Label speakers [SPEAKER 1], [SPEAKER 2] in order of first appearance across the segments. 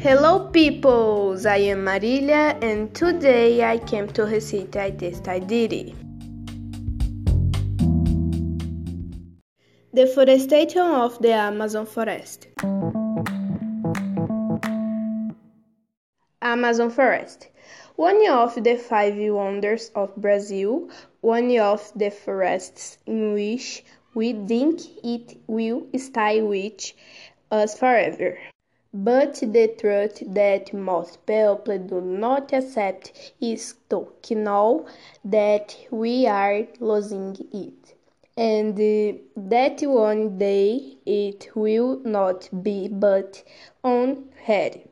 [SPEAKER 1] Hello peoples, I am Marilia and today I came to recite a test I did. Deforestation of the Amazon forest. Amazon forest. One of the five wonders of Brazil, one of the forests in which we think it will stay with us forever. But the truth that most people do not accept is to know that we are losing it, and that one day it will not be but on head.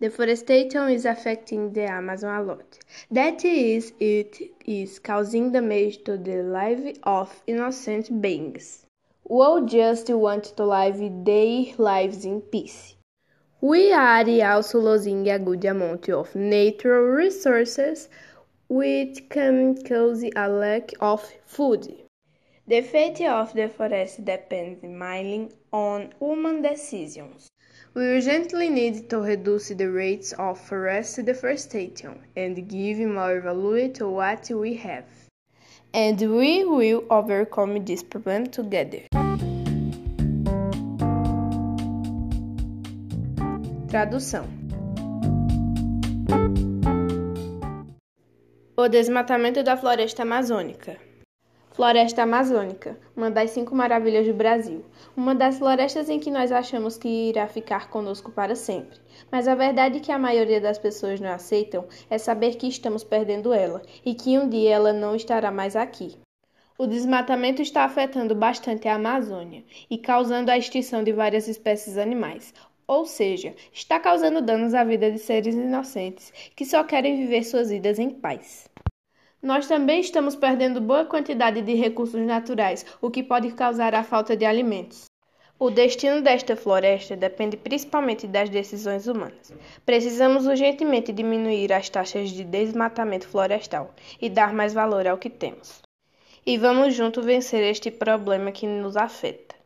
[SPEAKER 1] Deforestation is affecting the Amazon a lot. That is, it is causing damage to the life of innocent beings who just want to live their lives in peace. We are also losing a good amount of natural resources, which can cause a lack of food. The fate of the forest depends mainly on human decisions. We urgently need to reduce the rates of forest deforestation and give more value to what we have. And we will overcome this problem together. Tradução: O desmatamento da floresta amazônica. Floresta Amazônica, uma das cinco maravilhas do Brasil, uma das florestas em que nós achamos que irá ficar conosco para sempre. Mas a verdade que a maioria das pessoas não aceitam é saber que estamos perdendo ela e que um dia ela não estará mais aqui. O desmatamento está afetando bastante a Amazônia e causando a extinção de várias espécies animais, ou seja, está causando danos à vida de seres inocentes que só querem viver suas vidas em paz. Nós também estamos perdendo boa quantidade de recursos naturais, o que pode causar a falta de alimentos. O destino desta floresta depende principalmente das decisões humanas. Precisamos urgentemente diminuir as taxas de desmatamento florestal e dar mais valor ao que temos. E vamos juntos vencer este problema que nos afeta.